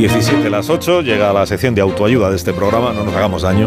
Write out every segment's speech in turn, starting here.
17 las 8, llega la sección de autoayuda de este programa, no nos hagamos daño,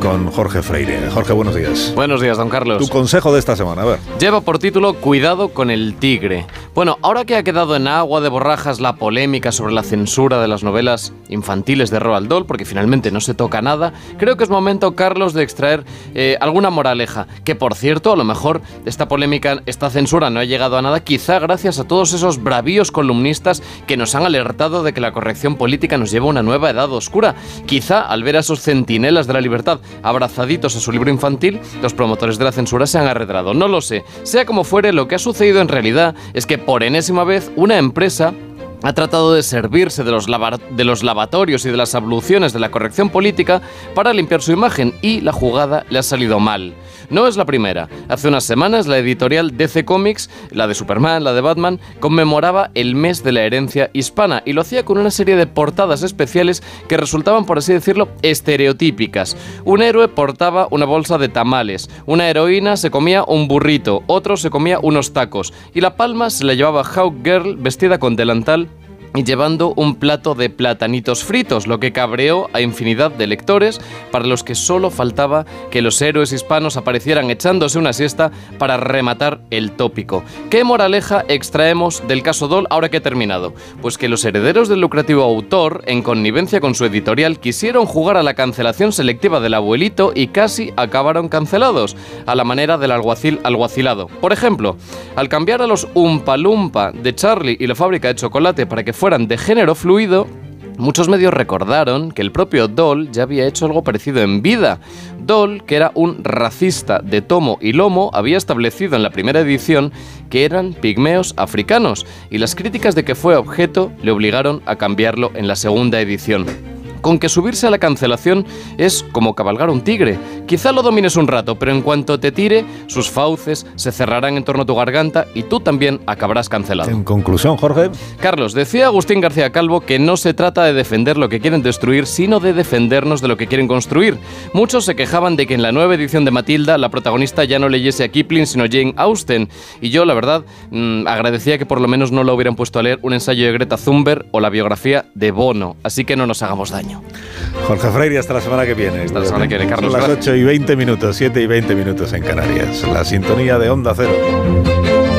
con Jorge Freire. Jorge, buenos días. Buenos días, don Carlos. Tu consejo de esta semana, a ver. Lleva por título Cuidado con el tigre. Bueno, ahora que ha quedado en agua de borrajas la polémica sobre la censura de las novelas infantiles de Roald Dahl, porque finalmente no se toca nada, creo que es momento, Carlos, de extraer eh, alguna moraleja. Que por cierto, a lo mejor esta polémica, esta censura no ha llegado a nada, quizá gracias a todos esos bravíos columnistas que nos han alertado de que la corrección política nos lleva a una nueva edad oscura. Quizá al ver a esos centinelas de la libertad abrazaditos a su libro infantil, los promotores de la censura se han arredrado. No lo sé. Sea como fuere, lo que ha sucedido en realidad es que por enésima vez una empresa ha tratado de servirse de los, de los, lavatorios y de las abluciones de la corrección política para limpiar su imagen y la jugada le ha salido mal. No es la primera. Hace unas semanas la editorial DC Comics, la de Superman, la de Batman, conmemoraba el mes de la herencia hispana y lo hacía con una serie de portadas especiales que resultaban, por así decirlo, estereotípicas. Un héroe portaba una bolsa de tamales, una heroína se comía un burrito, otro se comía unos tacos y la palma se la llevaba Hawk Girl vestida con delantal llevando un plato de platanitos fritos, lo que cabreó a infinidad de lectores para los que solo faltaba que los héroes hispanos aparecieran echándose una siesta para rematar el tópico. ¿Qué moraleja extraemos del caso Doll ahora que he terminado? Pues que los herederos del lucrativo autor, en connivencia con su editorial, quisieron jugar a la cancelación selectiva del abuelito y casi acabaron cancelados, a la manera del alguacil alguacilado. Por ejemplo, al cambiar a los Umpalumpa de Charlie y la fábrica de chocolate para que fueran de género fluido, Muchos medios recordaron que el propio Doll ya había hecho algo parecido en vida. Doll, que era un racista de tomo y lomo, había establecido en la primera edición que eran pigmeos africanos, y las críticas de que fue objeto le obligaron a cambiarlo en la segunda edición con que subirse a la cancelación es como cabalgar un tigre. Quizá lo domines un rato, pero en cuanto te tire, sus fauces se cerrarán en torno a tu garganta y tú también acabarás cancelado. En conclusión, Jorge. Carlos, decía Agustín García Calvo que no se trata de defender lo que quieren destruir, sino de defendernos de lo que quieren construir. Muchos se quejaban de que en la nueva edición de Matilda la protagonista ya no leyese a Kipling, sino Jane Austen. Y yo, la verdad, mm, agradecía que por lo menos no lo hubieran puesto a leer un ensayo de Greta Thunberg o la biografía de Bono. Así que no nos hagamos daño. Jorge Freire, hasta la semana que viene. Hasta la semana que viene, Carlos. Son las 8 y 20 minutos, 7 y 20 minutos en Canarias. La sintonía de Onda Cero.